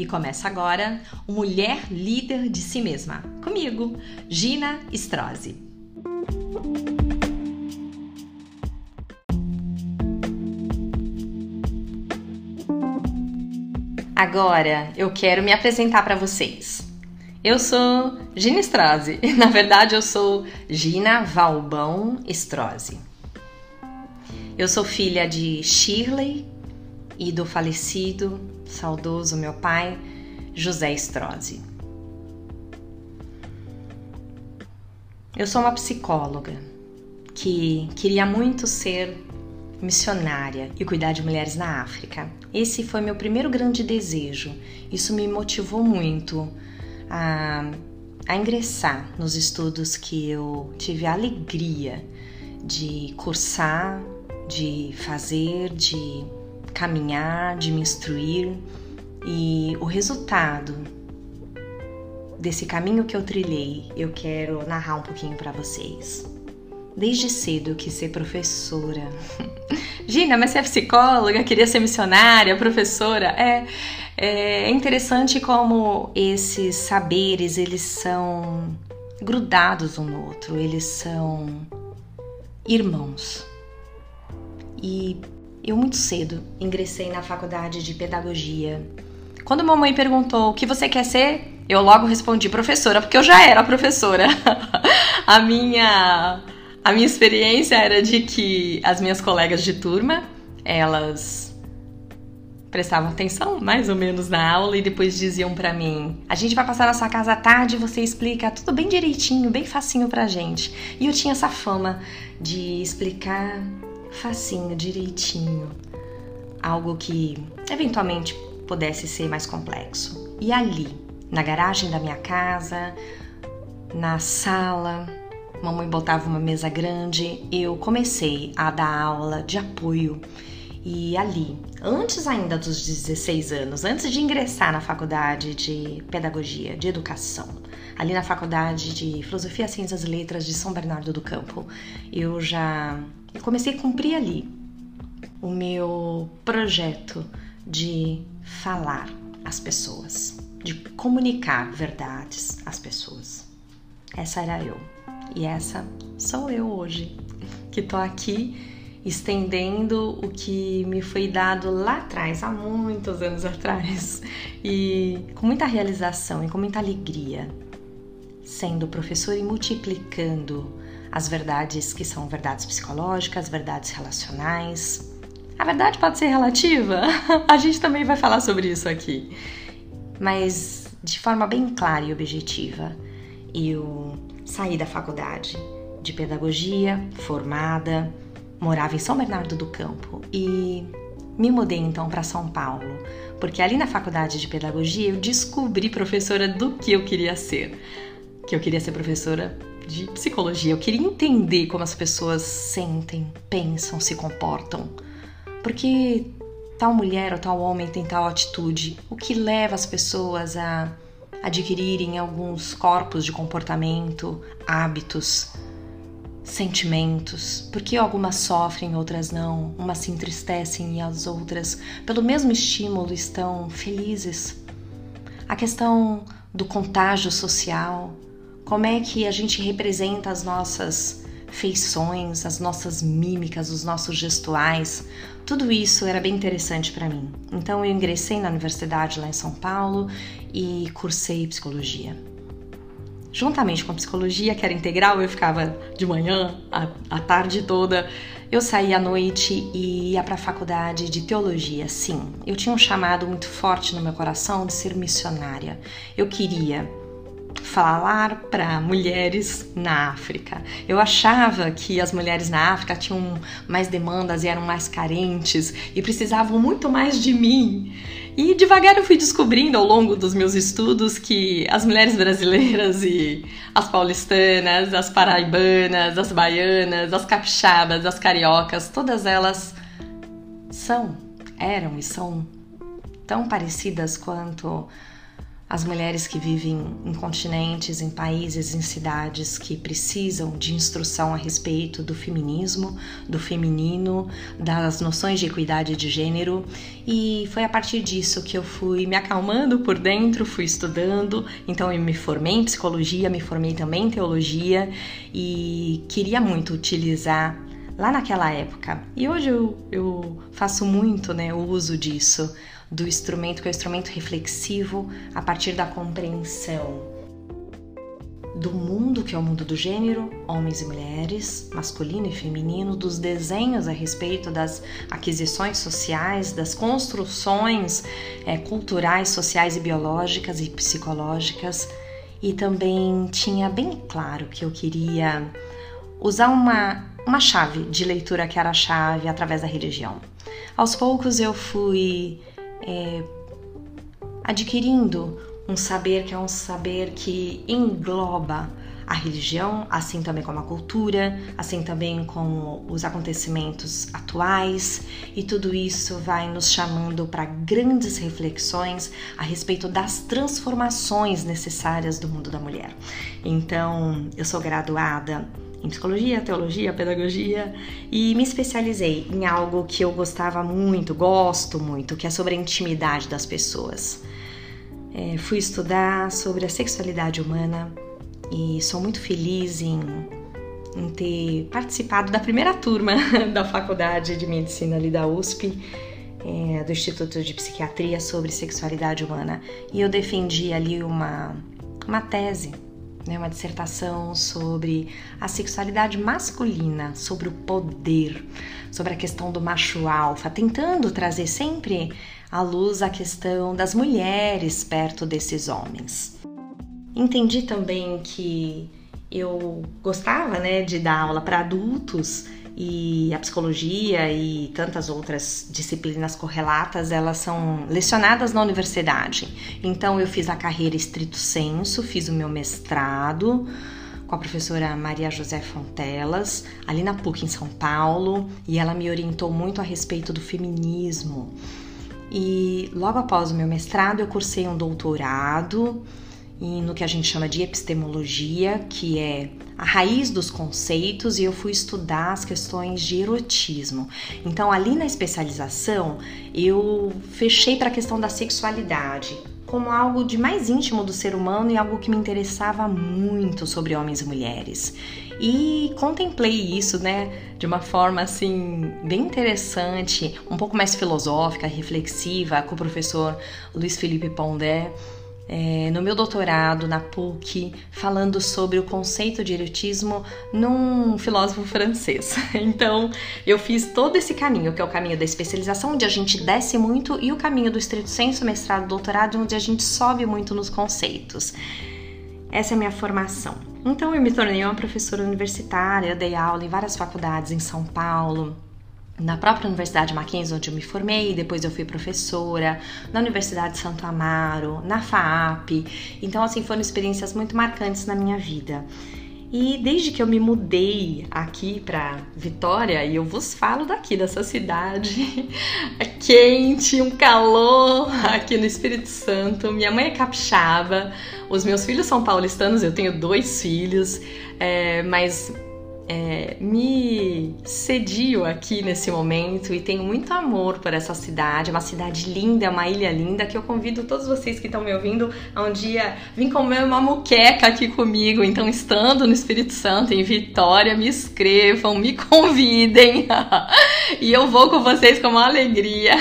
E começa agora o Mulher Líder de Si Mesma. Comigo, Gina Strozzi. Agora eu quero me apresentar para vocês. Eu sou Gina Strozzi. Na verdade, eu sou Gina Valbão Strozzi. Eu sou filha de Shirley e do falecido, saudoso meu pai, José Strozzi. Eu sou uma psicóloga que queria muito ser missionária e cuidar de mulheres na África. Esse foi meu primeiro grande desejo. Isso me motivou muito a, a ingressar nos estudos que eu tive a alegria de cursar, de fazer, de caminhar, de me instruir e o resultado desse caminho que eu trilhei, eu quero narrar um pouquinho para vocês. Desde cedo eu quis ser professora. Gina, mas você é psicóloga, queria ser missionária, professora? É, é interessante como esses saberes, eles são grudados um no outro, eles são irmãos. E eu muito cedo ingressei na faculdade de pedagogia. Quando mamãe perguntou o que você quer ser, eu logo respondi professora, porque eu já era professora. a minha a minha experiência era de que as minhas colegas de turma, elas prestavam atenção mais ou menos na aula e depois diziam para mim: "A gente vai passar na sua casa à tarde, você explica tudo bem direitinho, bem facinho pra gente". E eu tinha essa fama de explicar facinho, direitinho, algo que eventualmente pudesse ser mais complexo. E ali, na garagem da minha casa, na sala, mamãe botava uma mesa grande, eu comecei a dar aula de apoio. E ali, antes ainda dos 16 anos, antes de ingressar na faculdade de pedagogia, de educação, ali na faculdade de filosofia, ciências e letras de São Bernardo do Campo, eu já comecei a cumprir ali o meu projeto de falar às pessoas, de comunicar verdades às pessoas. Essa era eu. E essa sou eu hoje, que tô aqui estendendo o que me foi dado lá atrás, há muitos anos atrás, e com muita realização e com muita alegria, sendo professor e multiplicando as verdades que são verdades psicológicas, verdades relacionais. A verdade pode ser relativa, a gente também vai falar sobre isso aqui, mas de forma bem clara e objetiva. Eu saí da faculdade de pedagogia, formada, morava em São Bernardo do Campo e me mudei então para São Paulo, porque ali na faculdade de pedagogia eu descobri professora do que eu queria ser. Que eu queria ser professora de psicologia, eu queria entender como as pessoas sentem, pensam, se comportam. Porque tal mulher ou tal homem tem tal atitude, o que leva as pessoas a adquirirem alguns corpos de comportamento, hábitos, sentimentos, porque algumas sofrem, outras não, umas se entristecem e as outras, pelo mesmo estímulo, estão felizes. A questão do contágio social, como é que a gente representa as nossas feições, as nossas mímicas, os nossos gestuais, tudo isso era bem interessante para mim. Então eu ingressei na universidade lá em São Paulo e cursei psicologia. Juntamente com a psicologia, que era integral, eu ficava de manhã, a, a tarde toda. Eu saía à noite e ia para a faculdade de teologia. Sim, eu tinha um chamado muito forte no meu coração de ser missionária. Eu queria falar para mulheres na África. Eu achava que as mulheres na África tinham mais demandas e eram mais carentes e precisavam muito mais de mim. E devagar eu fui descobrindo ao longo dos meus estudos que as mulheres brasileiras e as paulistanas, as paraibanas, as baianas, as capixabas, as cariocas, todas elas são, eram e são tão parecidas quanto as mulheres que vivem em continentes, em países, em cidades que precisam de instrução a respeito do feminismo, do feminino, das noções de equidade de gênero, e foi a partir disso que eu fui me acalmando por dentro, fui estudando, então eu me formei em psicologia, me formei também em teologia e queria muito utilizar lá naquela época. E hoje eu, eu faço muito né, o uso disso do instrumento, que é o instrumento reflexivo, a partir da compreensão do mundo, que é o mundo do gênero, homens e mulheres, masculino e feminino, dos desenhos a respeito das aquisições sociais, das construções é, culturais, sociais e biológicas e psicológicas. E também tinha bem claro que eu queria usar uma, uma chave de leitura que era a chave através da religião. Aos poucos eu fui é, adquirindo um saber que é um saber que engloba a religião, assim também como a cultura, assim também como os acontecimentos atuais, e tudo isso vai nos chamando para grandes reflexões a respeito das transformações necessárias do mundo da mulher. Então, eu sou graduada em psicologia, teologia, pedagogia e me especializei em algo que eu gostava muito, gosto muito, que é sobre a intimidade das pessoas. É, fui estudar sobre a sexualidade humana e sou muito feliz em, em ter participado da primeira turma da faculdade de medicina ali da USP. É, do Instituto de Psiquiatria sobre sexualidade humana e eu defendi ali uma, uma tese né, uma dissertação sobre a sexualidade masculina, sobre o poder, sobre a questão do macho alfa, tentando trazer sempre à luz a questão das mulheres perto desses homens. Entendi também que eu gostava né, de dar aula para adultos e a psicologia e tantas outras disciplinas correlatas, elas são lecionadas na universidade. Então eu fiz a carreira estrito senso, fiz o meu mestrado com a professora Maria José Fontelas, ali na PUC em São Paulo, e ela me orientou muito a respeito do feminismo. E logo após o meu mestrado, eu cursei um doutorado no que a gente chama de epistemologia, que é a raiz dos conceitos e eu fui estudar as questões de erotismo. Então, ali na especialização, eu fechei para a questão da sexualidade como algo de mais íntimo do ser humano e algo que me interessava muito sobre homens e mulheres. E contemplei isso, né, de uma forma assim bem interessante, um pouco mais filosófica, reflexiva, com o professor Luiz Felipe Pondé é, no meu doutorado na PUC falando sobre o conceito de erotismo num filósofo francês. Então eu fiz todo esse caminho, que é o caminho da especialização, onde a gente desce muito, e o caminho do estrito senso, mestrado, doutorado, onde a gente sobe muito nos conceitos. Essa é a minha formação. Então eu me tornei uma professora universitária, dei aula em várias faculdades em São Paulo, na própria Universidade Mackenzie, onde eu me formei, depois eu fui professora, na Universidade de Santo Amaro, na FAAP. Então, assim, foram experiências muito marcantes na minha vida. E desde que eu me mudei aqui para Vitória, e eu vos falo daqui, dessa cidade é quente, um calor aqui no Espírito Santo. Minha mãe é capixaba, os meus filhos são paulistanos, eu tenho dois filhos, é, mas é, me cedio aqui nesse momento e tenho muito amor por essa cidade, é uma cidade linda, uma ilha linda que eu convido todos vocês que estão me ouvindo a um dia vir comer uma muqueca aqui comigo. Então, estando no Espírito Santo, em Vitória, me escrevam, me convidem e eu vou com vocês com uma alegria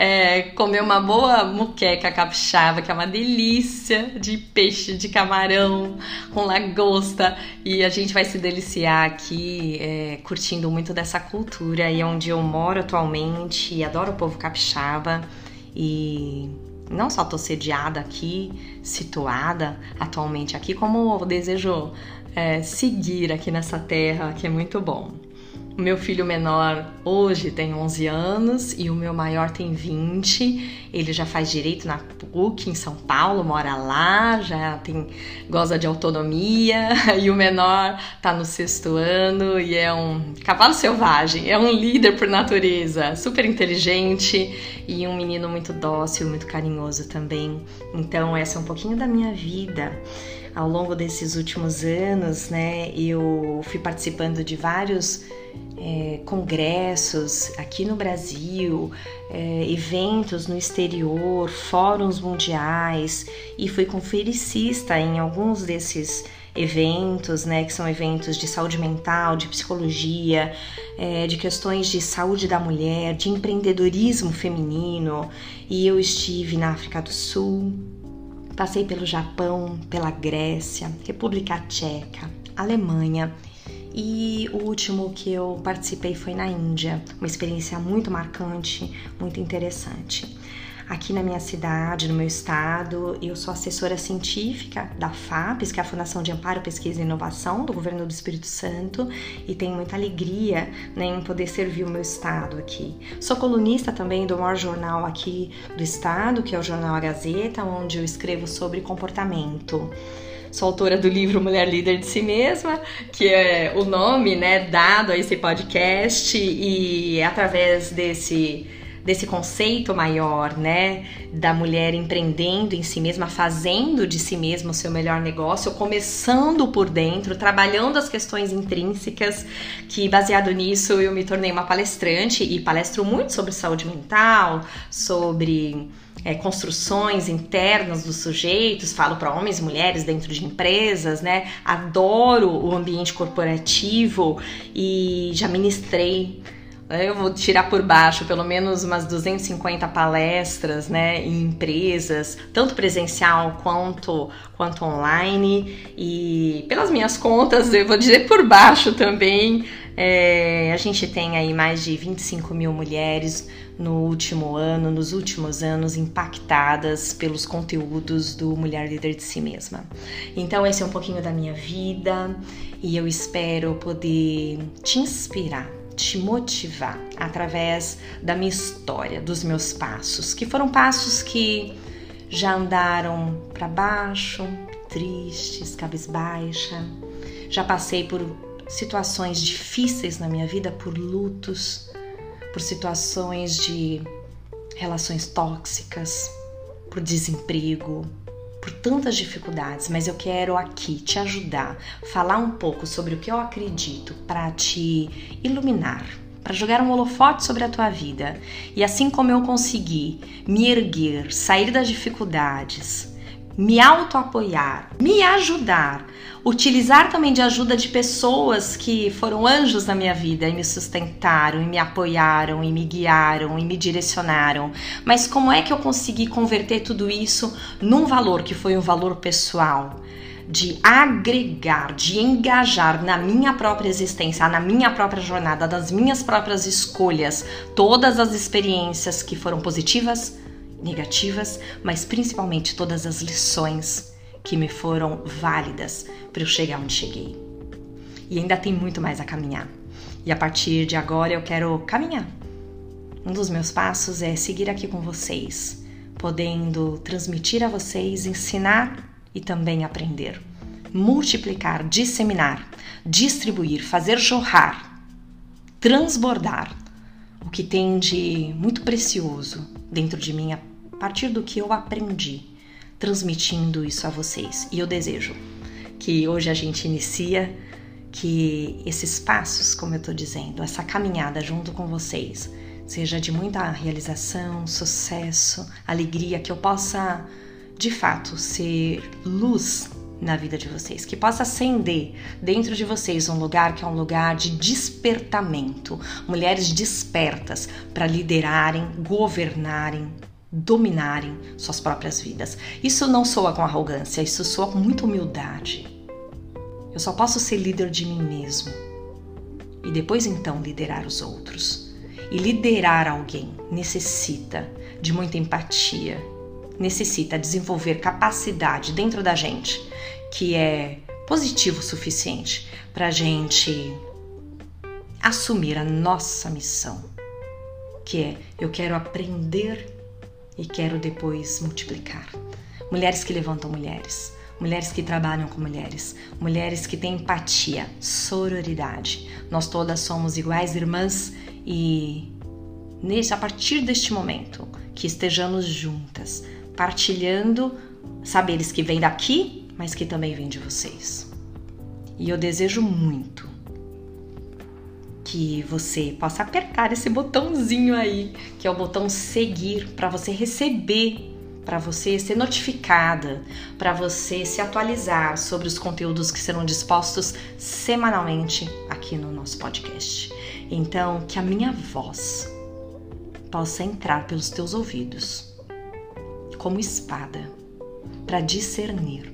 é, comer uma boa muqueca capixaba, que é uma delícia de peixe, de camarão com lagosta e a gente vai se deliciar aqui é, curtindo muito dessa cultura e onde eu moro atualmente, adoro o povo capixaba e não só estou sediada aqui, situada atualmente aqui, como desejo é, seguir aqui nessa terra, que é muito bom. O meu filho menor hoje tem 11 anos e o meu maior tem 20. Ele já faz direito na PUC em São Paulo, mora lá, já tem goza de autonomia. E o menor tá no sexto ano e é um cavalo selvagem, é um líder por natureza, super inteligente e um menino muito dócil, muito carinhoso também. Então, essa é um pouquinho da minha vida ao longo desses últimos anos, né, eu fui participando de vários é, congressos aqui no Brasil, é, eventos no exterior, fóruns mundiais e fui confericista em alguns desses eventos, né, que são eventos de saúde mental, de psicologia, é, de questões de saúde da mulher, de empreendedorismo feminino. E eu estive na África do Sul, Passei pelo Japão, pela Grécia, República Tcheca, Alemanha e o último que eu participei foi na Índia, uma experiência muito marcante, muito interessante. Aqui na minha cidade, no meu estado, eu sou assessora científica da FAPES, que é a Fundação de Amparo, Pesquisa e Inovação do Governo do Espírito Santo, e tenho muita alegria né, em poder servir o meu estado aqui. Sou colunista também do maior jornal aqui do estado, que é o Jornal A Gazeta, onde eu escrevo sobre comportamento. Sou autora do livro Mulher Líder de Si Mesma, que é o nome né, dado a esse podcast, e é através desse desse conceito maior, né, da mulher empreendendo em si mesma, fazendo de si mesma o seu melhor negócio, começando por dentro, trabalhando as questões intrínsecas, que baseado nisso eu me tornei uma palestrante e palestro muito sobre saúde mental, sobre é, construções internas dos sujeitos, falo para homens e mulheres dentro de empresas, né? Adoro o ambiente corporativo e já ministrei eu vou tirar por baixo pelo menos umas 250 palestras né, em empresas, tanto presencial quanto, quanto online. E pelas minhas contas, eu vou dizer por baixo também, é, a gente tem aí mais de 25 mil mulheres no último ano, nos últimos anos, impactadas pelos conteúdos do Mulher Líder de Si Mesma. Então, esse é um pouquinho da minha vida e eu espero poder te inspirar te motivar através da minha história, dos meus passos, que foram passos que já andaram para baixo, tristes, cabisbaixa. Já passei por situações difíceis na minha vida, por lutos, por situações de relações tóxicas, por desemprego, por tantas dificuldades, mas eu quero aqui te ajudar, falar um pouco sobre o que eu acredito para te iluminar, para jogar um holofote sobre a tua vida. E assim como eu consegui me erguer, sair das dificuldades, me auto-apoiar, me ajudar, utilizar também de ajuda de pessoas que foram anjos na minha vida e me sustentaram, e me apoiaram, e me guiaram, e me direcionaram. Mas como é que eu consegui converter tudo isso num valor que foi um valor pessoal? de agregar, de engajar na minha própria existência, na minha própria jornada, das minhas próprias escolhas, todas as experiências que foram positivas, negativas, mas principalmente todas as lições que me foram válidas para eu chegar onde cheguei. E ainda tem muito mais a caminhar. E a partir de agora eu quero caminhar. Um dos meus passos é seguir aqui com vocês, podendo transmitir a vocês, ensinar e também aprender. Multiplicar, disseminar, distribuir, fazer jorrar, transbordar o que tem de muito precioso dentro de mim partir do que eu aprendi, transmitindo isso a vocês. E eu desejo que hoje a gente inicia que esses passos, como eu estou dizendo, essa caminhada junto com vocês, seja de muita realização, sucesso, alegria, que eu possa de fato ser luz na vida de vocês, que possa acender dentro de vocês um lugar que é um lugar de despertamento, mulheres despertas para liderarem, governarem, dominarem suas próprias vidas. Isso não soa com arrogância, isso soa com muita humildade. Eu só posso ser líder de mim mesmo e depois então liderar os outros. E liderar alguém necessita de muita empatia, necessita desenvolver capacidade dentro da gente que é positivo o suficiente para a gente assumir a nossa missão, que é eu quero aprender e quero depois multiplicar. Mulheres que levantam mulheres, mulheres que trabalham com mulheres, mulheres que têm empatia, sororidade. Nós todas somos iguais irmãs e nesse a partir deste momento que estejamos juntas, partilhando saberes que vêm daqui, mas que também vêm de vocês. E eu desejo muito que você possa apertar esse botãozinho aí, que é o botão seguir, para você receber, para você ser notificada, para você se atualizar sobre os conteúdos que serão dispostos semanalmente aqui no nosso podcast. Então, que a minha voz possa entrar pelos teus ouvidos como espada para discernir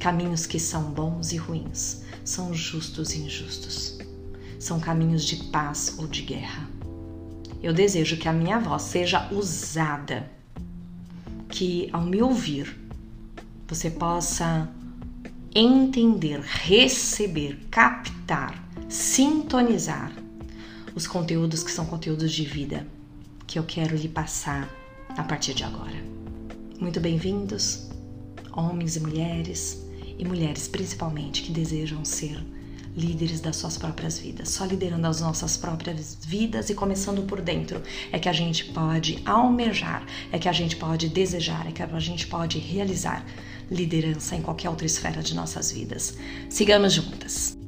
caminhos que são bons e ruins, são justos e injustos são caminhos de paz ou de guerra. Eu desejo que a minha voz seja usada, que ao me ouvir você possa entender, receber, captar, sintonizar os conteúdos que são conteúdos de vida que eu quero lhe passar a partir de agora. Muito bem-vindos, homens e mulheres, e mulheres principalmente que desejam ser líderes das suas próprias vidas. Só liderando as nossas próprias vidas e começando por dentro é que a gente pode almejar, é que a gente pode desejar, é que a gente pode realizar liderança em qualquer outra esfera de nossas vidas. Sigamos juntas.